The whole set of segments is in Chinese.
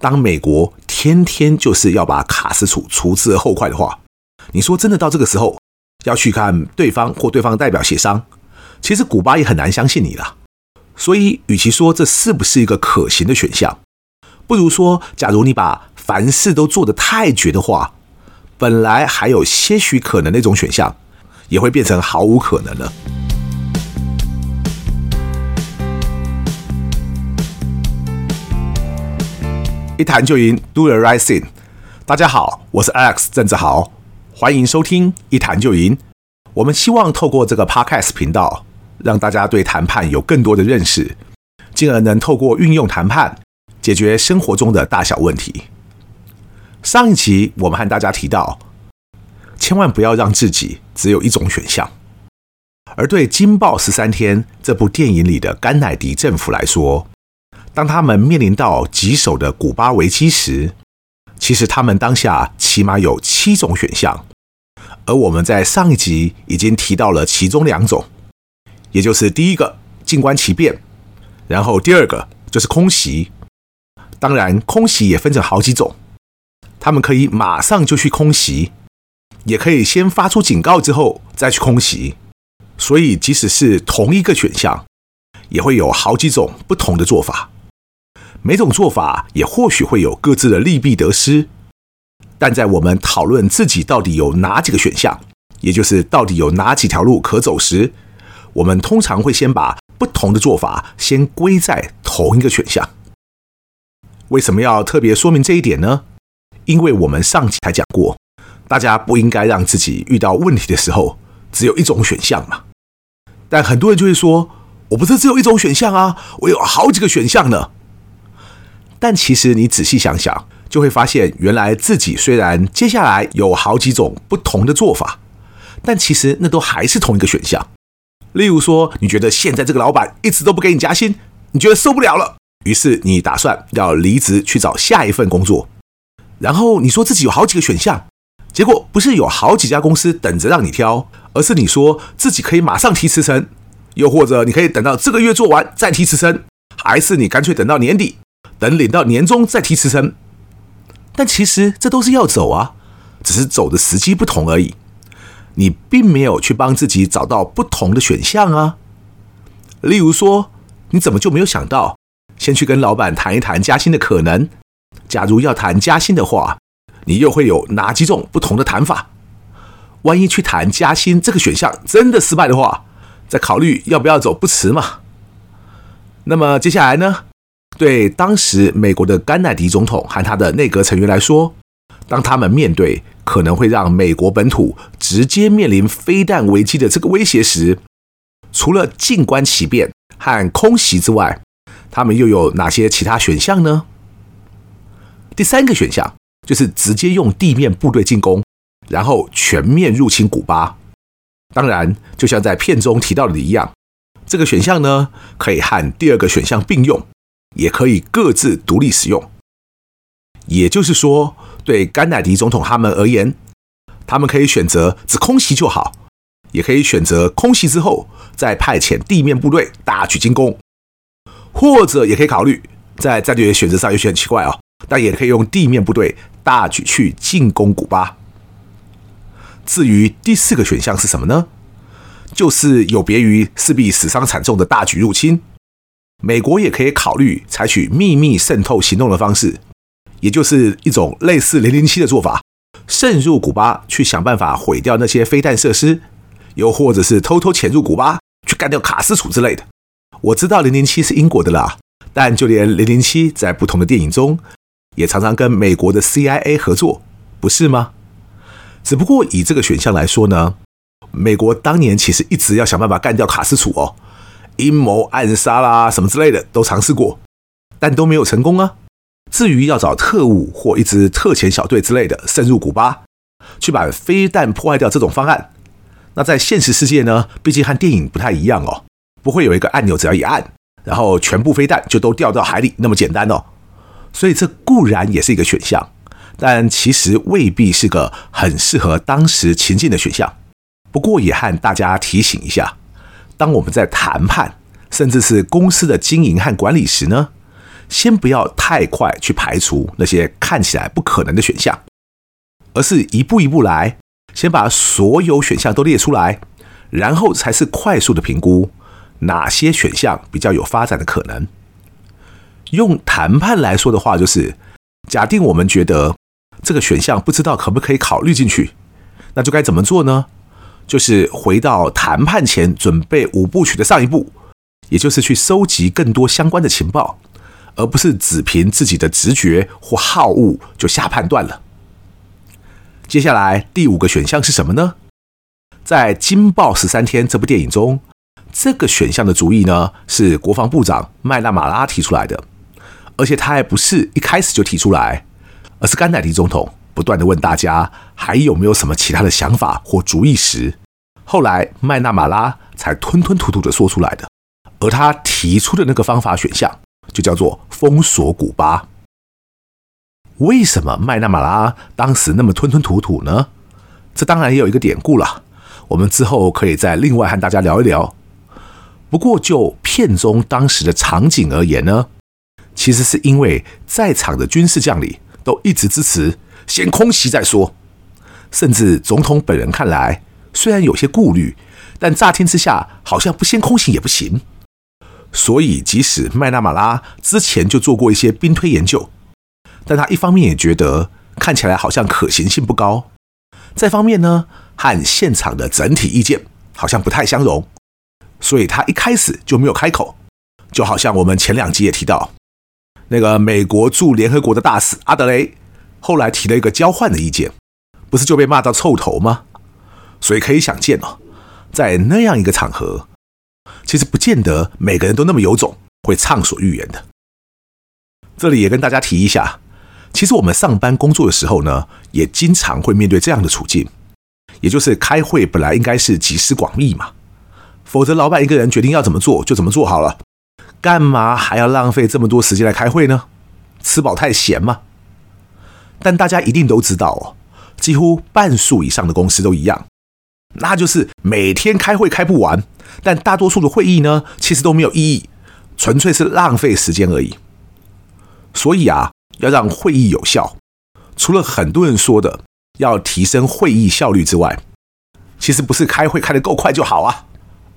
当美国天天就是要把卡斯楚除之而后快的话，你说真的到这个时候要去看对方或对方代表协商，其实古巴也很难相信你了。所以，与其说这是不是一个可行的选项，不如说，假如你把凡事都做得太绝的话，本来还有些许可能那种选项，也会变成毫无可能了。一谈就赢，Do the right thing。大家好，我是 Alex 郑志豪，欢迎收听一谈就赢。我们希望透过这个 Podcast 频道，让大家对谈判有更多的认识，进而能透过运用谈判。解决生活中的大小问题。上一集我们和大家提到，千万不要让自己只有一种选项。而对《金爆十三天》这部电影里的甘乃迪政府来说，当他们面临到棘手的古巴危机时，其实他们当下起码有七种选项。而我们在上一集已经提到了其中两种，也就是第一个静观其变，然后第二个就是空袭。当然，空袭也分成好几种，他们可以马上就去空袭，也可以先发出警告之后再去空袭。所以，即使是同一个选项，也会有好几种不同的做法。每种做法也或许会有各自的利弊得失。但在我们讨论自己到底有哪几个选项，也就是到底有哪几条路可走时，我们通常会先把不同的做法先归在同一个选项。为什么要特别说明这一点呢？因为我们上期才讲过，大家不应该让自己遇到问题的时候只有一种选项嘛。但很多人就会说：“我不是只有一种选项啊，我有好几个选项呢。”但其实你仔细想想，就会发现，原来自己虽然接下来有好几种不同的做法，但其实那都还是同一个选项。例如说，你觉得现在这个老板一直都不给你加薪，你觉得受不了了。于是你打算要离职去找下一份工作，然后你说自己有好几个选项，结果不是有好几家公司等着让你挑，而是你说自己可以马上提辞呈，又或者你可以等到这个月做完再提辞呈，还是你干脆等到年底，等领到年终再提辞呈。但其实这都是要走啊，只是走的时机不同而已。你并没有去帮自己找到不同的选项啊。例如说，你怎么就没有想到？先去跟老板谈一谈加薪的可能。假如要谈加薪的话，你又会有哪几种不同的谈法？万一去谈加薪这个选项真的失败的话，再考虑要不要走不迟嘛。那么接下来呢？对当时美国的甘乃迪总统和他的内阁成员来说，当他们面对可能会让美国本土直接面临飞弹危机的这个威胁时，除了静观其变和空袭之外，他们又有哪些其他选项呢？第三个选项就是直接用地面部队进攻，然后全面入侵古巴。当然，就像在片中提到的一样，这个选项呢，可以和第二个选项并用，也可以各自独立使用。也就是说，对甘乃迪总统他们而言，他们可以选择只空袭就好，也可以选择空袭之后再派遣地面部队大举进攻。或者也可以考虑，在战略选择上有些很奇怪哦，但也可以用地面部队大举去进攻古巴。至于第四个选项是什么呢？就是有别于势必死伤惨重的大举入侵，美国也可以考虑采取秘密渗透行动的方式，也就是一种类似零零七的做法，渗入古巴去想办法毁掉那些飞弹设施，又或者是偷偷潜入古巴去干掉卡斯楚之类的。我知道零零七是英国的啦，但就连零零七在不同的电影中，也常常跟美国的 CIA 合作，不是吗？只不过以这个选项来说呢，美国当年其实一直要想办法干掉卡斯楚哦，阴谋暗杀啦什么之类的都尝试过，但都没有成功啊。至于要找特务或一支特遣小队之类的渗入古巴，去把飞弹破坏掉这种方案，那在现实世界呢，毕竟和电影不太一样哦。不会有一个按钮，只要一按，然后全部飞弹就都掉到海里那么简单哦。所以这固然也是一个选项，但其实未必是个很适合当时情境的选项。不过也和大家提醒一下，当我们在谈判，甚至是公司的经营和管理时呢，先不要太快去排除那些看起来不可能的选项，而是一步一步来，先把所有选项都列出来，然后才是快速的评估哪些选项比较有发展的可能。用谈判来说的话，就是假定我们觉得这个选项不知道可不可以考虑进去，那就该怎么做呢？就是回到谈判前准备五部曲的上一步，也就是去收集更多相关的情报，而不是只凭自己的直觉或好恶就下判断了。接下来第五个选项是什么呢？在《惊爆十三天》这部电影中，这个选项的主意呢是国防部长麦纳马拉提出来的，而且他还不是一开始就提出来，而是甘乃迪总统。不断地问大家还有没有什么其他的想法或主意时，后来麦纳马拉才吞吞吐吐地说出来的。而他提出的那个方法选项就叫做封锁古巴。为什么麦纳马拉当时那么吞吞吐吐呢？这当然也有一个典故了，我们之后可以再另外和大家聊一聊。不过就片中当时的场景而言呢，其实是因为在场的军事将领都一直支持。先空袭再说，甚至总统本人看来虽然有些顾虑，但乍听之下好像不先空袭也不行。所以，即使麦纳马拉之前就做过一些兵推研究，但他一方面也觉得看起来好像可行性不高，再方面呢，和现场的整体意见好像不太相容，所以他一开始就没有开口。就好像我们前两集也提到，那个美国驻联合国的大使阿德雷。后来提了一个交换的意见，不是就被骂到臭头吗？所以可以想见哦，在那样一个场合，其实不见得每个人都那么有种，会畅所欲言的。这里也跟大家提一下，其实我们上班工作的时候呢，也经常会面对这样的处境，也就是开会本来应该是集思广益嘛，否则老板一个人决定要怎么做就怎么做好了，干嘛还要浪费这么多时间来开会呢？吃饱太闲吗？但大家一定都知道哦，几乎半数以上的公司都一样，那就是每天开会开不完，但大多数的会议呢，其实都没有意义，纯粹是浪费时间而已。所以啊，要让会议有效，除了很多人说的要提升会议效率之外，其实不是开会开得够快就好啊，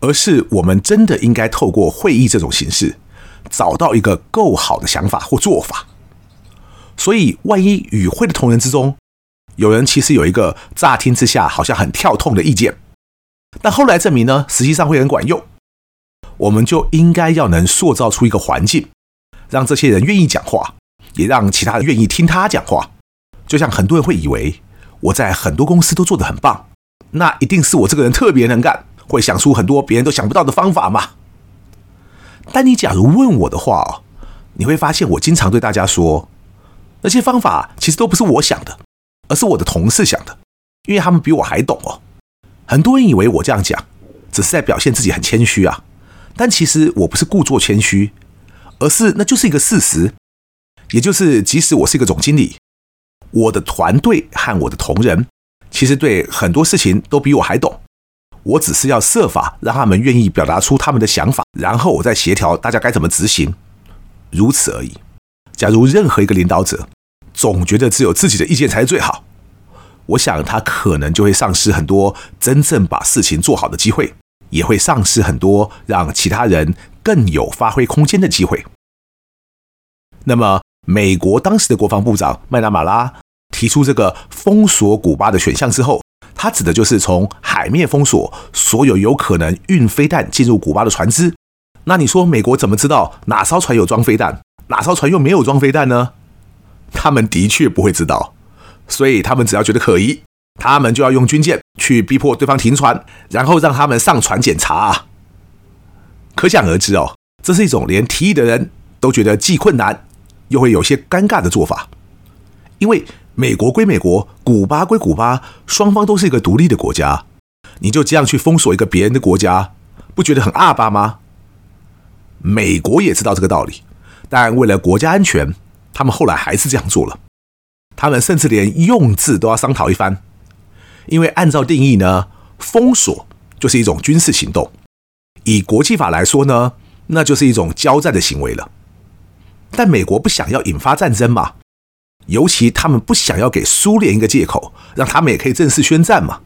而是我们真的应该透过会议这种形式，找到一个够好的想法或做法。所以，万一与会的同仁之中，有人其实有一个乍听之下好像很跳痛的意见，但后来证明呢，实际上会很管用，我们就应该要能塑造出一个环境，让这些人愿意讲话，也让其他人愿意听他讲话。就像很多人会以为我在很多公司都做得很棒，那一定是我这个人特别能干，会想出很多别人都想不到的方法嘛。但你假如问我的话，你会发现我经常对大家说。那些方法其实都不是我想的，而是我的同事想的，因为他们比我还懂哦。很多人以为我这样讲，只是在表现自己很谦虚啊，但其实我不是故作谦虚，而是那就是一个事实。也就是，即使我是一个总经理，我的团队和我的同仁，其实对很多事情都比我还懂。我只是要设法让他们愿意表达出他们的想法，然后我再协调大家该怎么执行，如此而已。假如任何一个领导者总觉得只有自己的意见才是最好，我想他可能就会丧失很多真正把事情做好的机会，也会丧失很多让其他人更有发挥空间的机会。那么，美国当时的国防部长麦纳马拉提出这个封锁古巴的选项之后，他指的就是从海面封锁所有有可能运飞弹进入古巴的船只。那你说，美国怎么知道哪艘船有装飞弹？哪艘船又没有装飞弹呢？他们的确不会知道，所以他们只要觉得可疑，他们就要用军舰去逼迫对方停船，然后让他们上船检查。可想而知哦，这是一种连提议的人都觉得既困难又会有些尴尬的做法。因为美国归美国，古巴归古巴，双方都是一个独立的国家，你就这样去封锁一个别人的国家，不觉得很阿巴吗？美国也知道这个道理。但为了国家安全，他们后来还是这样做了。他们甚至连用字都要商讨一番，因为按照定义呢，封锁就是一种军事行动；以国际法来说呢，那就是一种交战的行为了。但美国不想要引发战争嘛，尤其他们不想要给苏联一个借口，让他们也可以正式宣战嘛。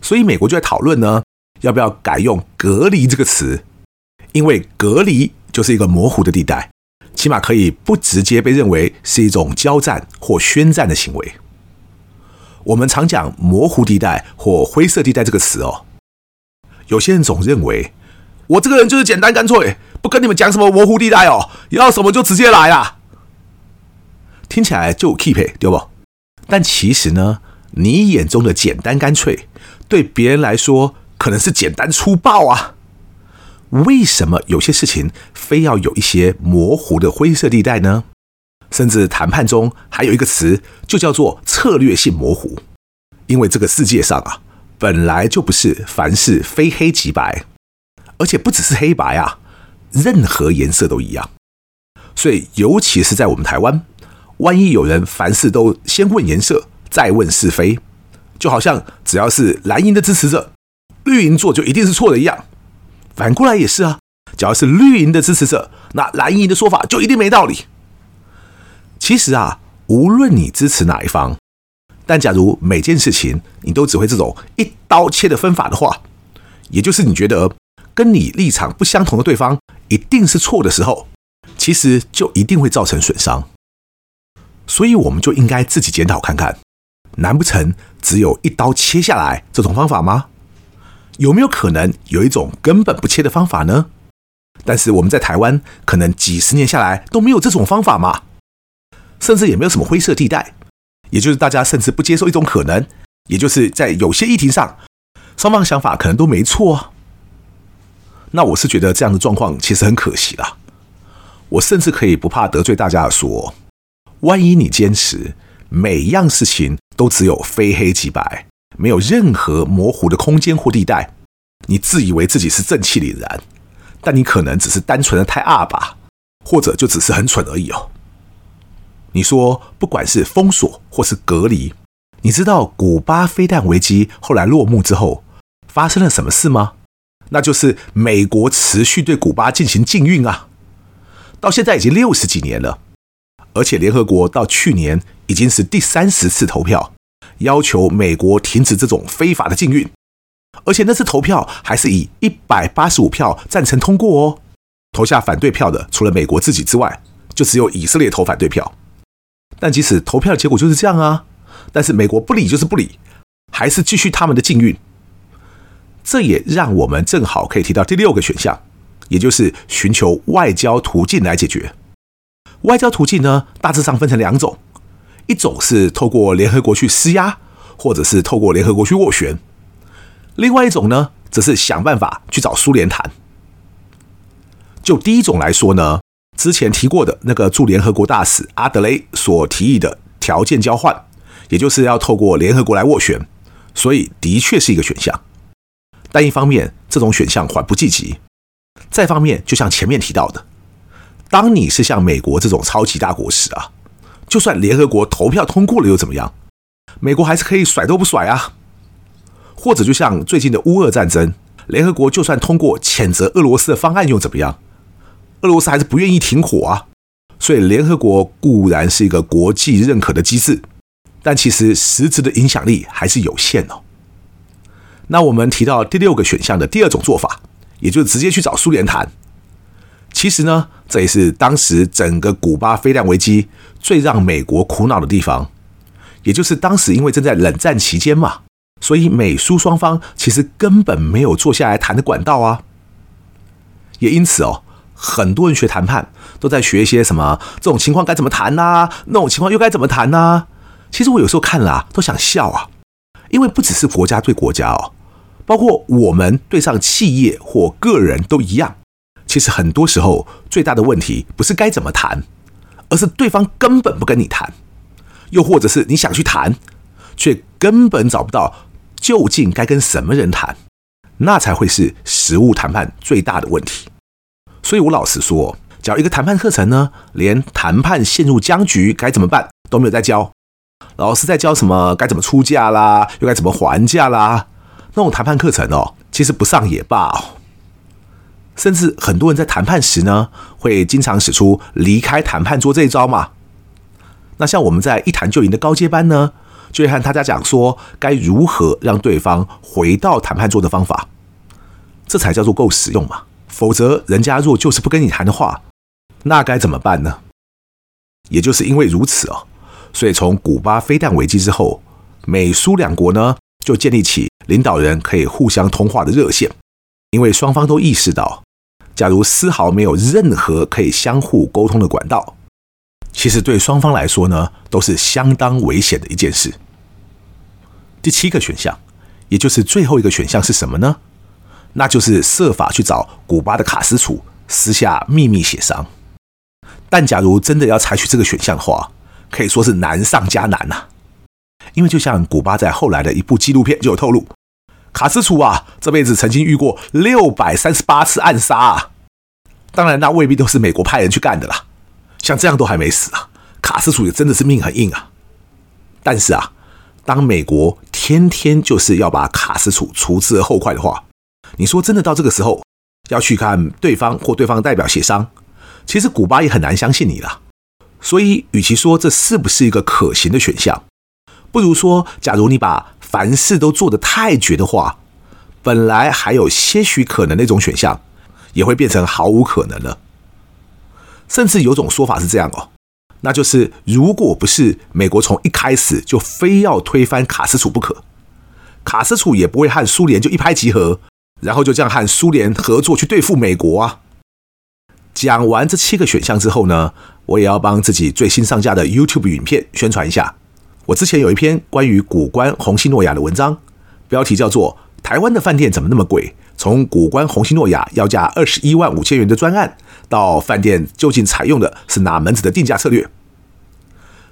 所以美国就在讨论呢，要不要改用“隔离”这个词，因为隔离就是一个模糊的地带，起码可以不直接被认为是一种交战或宣战的行为。我们常讲“模糊地带”或“灰色地带”这个词哦，有些人总认为我这个人就是简单干脆，不跟你们讲什么模糊地带哦，要什么就直接来啊，听起来就 keep 对不？但其实呢，你眼中的简单干脆，对别人来说可能是简单粗暴啊。为什么有些事情非要有一些模糊的灰色地带呢？甚至谈判中还有一个词，就叫做策略性模糊，因为这个世界上啊，本来就不是凡事非黑即白，而且不只是黑白啊，任何颜色都一样。所以，尤其是在我们台湾，万一有人凡事都先问颜色，再问是非，就好像只要是蓝营的支持者，绿营做就一定是错的一样。反过来也是啊，只要是绿营的支持者，那蓝营的说法就一定没道理。其实啊，无论你支持哪一方，但假如每件事情你都只会这种一刀切的分法的话，也就是你觉得跟你立场不相同的对方一定是错的时候，其实就一定会造成损伤。所以我们就应该自己检讨看看，难不成只有一刀切下来这种方法吗？有没有可能有一种根本不切的方法呢？但是我们在台湾可能几十年下来都没有这种方法嘛？甚至也没有什么灰色地带，也就是大家甚至不接受一种可能，也就是在有些议题上，双方想法可能都没错。那我是觉得这样的状况其实很可惜啦。我甚至可以不怕得罪大家说，万一你坚持每一样事情都只有非黑即白，没有任何模糊的空间或地带，你自以为自己是正气凛然，但你可能只是单纯的太二吧，或者就只是很蠢而已哦。你说，不管是封锁或是隔离，你知道古巴飞弹危机后来落幕之后发生了什么事吗？那就是美国持续对古巴进行禁运啊，到现在已经六十几年了，而且联合国到去年已经是第三十次投票，要求美国停止这种非法的禁运，而且那次投票还是以一百八十五票赞成通过哦，投下反对票的除了美国自己之外，就只有以色列投反对票。但即使投票的结果就是这样啊，但是美国不理就是不理，还是继续他们的禁运。这也让我们正好可以提到第六个选项，也就是寻求外交途径来解决。外交途径呢，大致上分成两种，一种是透过联合国去施压，或者是透过联合国去斡旋；另外一种呢，则是想办法去找苏联谈。就第一种来说呢。之前提过的那个驻联合国大使阿德雷所提议的条件交换，也就是要透过联合国来斡旋，所以的确是一个选项。但一方面，这种选项缓不济急；再方面，就像前面提到的，当你是像美国这种超级大国时啊，就算联合国投票通过了又怎么样？美国还是可以甩都不甩啊。或者就像最近的乌俄战争，联合国就算通过谴责俄罗斯的方案又怎么样？俄罗斯还是不愿意停火啊，所以联合国固然是一个国际认可的机制，但其实实质的影响力还是有限哦。那我们提到第六个选项的第二种做法，也就是直接去找苏联谈。其实呢，这也是当时整个古巴飞弹危机最让美国苦恼的地方，也就是当时因为正在冷战期间嘛，所以美苏双方其实根本没有坐下来谈的管道啊，也因此哦。很多人学谈判都在学一些什么这种情况该怎么谈呐、那种情况又该怎么谈呢、啊？其实我有时候看了啊，都想笑啊，因为不只是国家对国家哦，包括我们对上企业或个人都一样。其实很多时候最大的问题不是该怎么谈，而是对方根本不跟你谈，又或者是你想去谈，却根本找不到究竟该跟什么人谈，那才会是实物谈判最大的问题。所以我老实说，只要一个谈判课程呢，连谈判陷入僵局该怎么办都没有在教。老师在教什么该怎么出价啦，又该怎么还价啦，那种谈判课程哦，其实不上也罢。甚至很多人在谈判时呢，会经常使出离开谈判桌这一招嘛。那像我们在一谈就赢的高阶班呢，就会和大家讲说该如何让对方回到谈判桌的方法，这才叫做够实用嘛。否则，人家若就是不跟你谈的话，那该怎么办呢？也就是因为如此哦，所以从古巴飞弹危机之后，美苏两国呢就建立起领导人可以互相通话的热线，因为双方都意识到，假如丝毫没有任何可以相互沟通的管道，其实对双方来说呢都是相当危险的一件事。第七个选项，也就是最后一个选项是什么呢？那就是设法去找古巴的卡斯楚私下秘密协商。但假如真的要采取这个选项的话，可以说是难上加难呐、因为就像古巴在后来的一部纪录片就有透露，卡斯楚啊这辈子曾经遇过六百三十八次暗杀啊。当然，那未必都是美国派人去干的啦。像这样都还没死啊，卡斯楚也真的是命很硬啊。但是啊，当美国天天就是要把卡斯楚除之而后快的话，你说真的到这个时候要去看对方或对方代表协商？其实古巴也很难相信你了，所以与其说这是不是一个可行的选项，不如说，假如你把凡事都做得太绝的话，本来还有些许可能那种选项，也会变成毫无可能了。甚至有种说法是这样哦，那就是如果不是美国从一开始就非要推翻卡斯楚不可，卡斯楚也不会和苏联就一拍即合，然后就这样和苏联合作去对付美国啊。讲完这七个选项之后呢，我也要帮自己最新上架的 YouTube 影片宣传一下。我之前有一篇关于谷关红星诺亚的文章，标题叫做《台湾的饭店怎么那么贵？从谷关红星诺亚要价二十一万五千元的专案，到饭店究竟采用的是哪门子的定价策略》。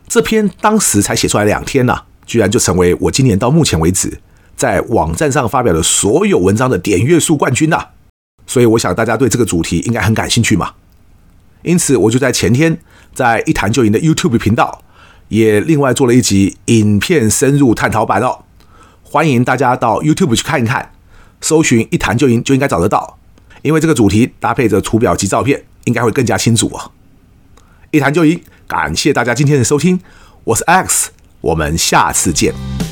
这篇当时才写出来两天呐、啊，居然就成为我今年到目前为止在网站上发表的所有文章的点阅数冠军呐、所以我想大家对这个主题应该很感兴趣嘛，因此我就在前天在一谈就赢的 YouTube 频道也另外做了一集影片深入探讨版哦，欢迎大家到 YouTube 去看一看，搜寻一谈就赢就应该找得到，因为这个主题搭配着图表及照片，应该会更加清楚哦。一谈就赢，感谢大家今天的收听，我是 X，我们下次见。